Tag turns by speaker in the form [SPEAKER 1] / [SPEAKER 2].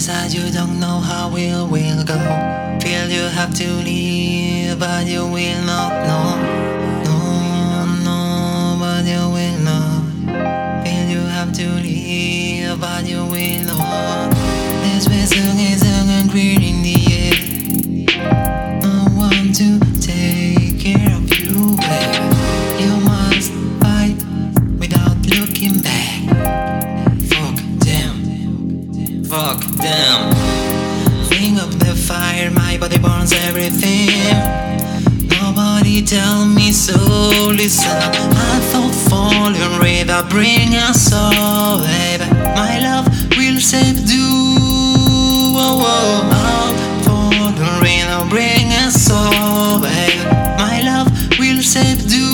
[SPEAKER 1] inside you don't know how it will go. Feel you have to leave, but you will not know. Fuck them. Ring up the fire, my body burns everything. Nobody tell me so. Listen I thought falling river bring us all, baby. My love will save you. Oh, oh, oh. Bring us all, baby. My love will save you.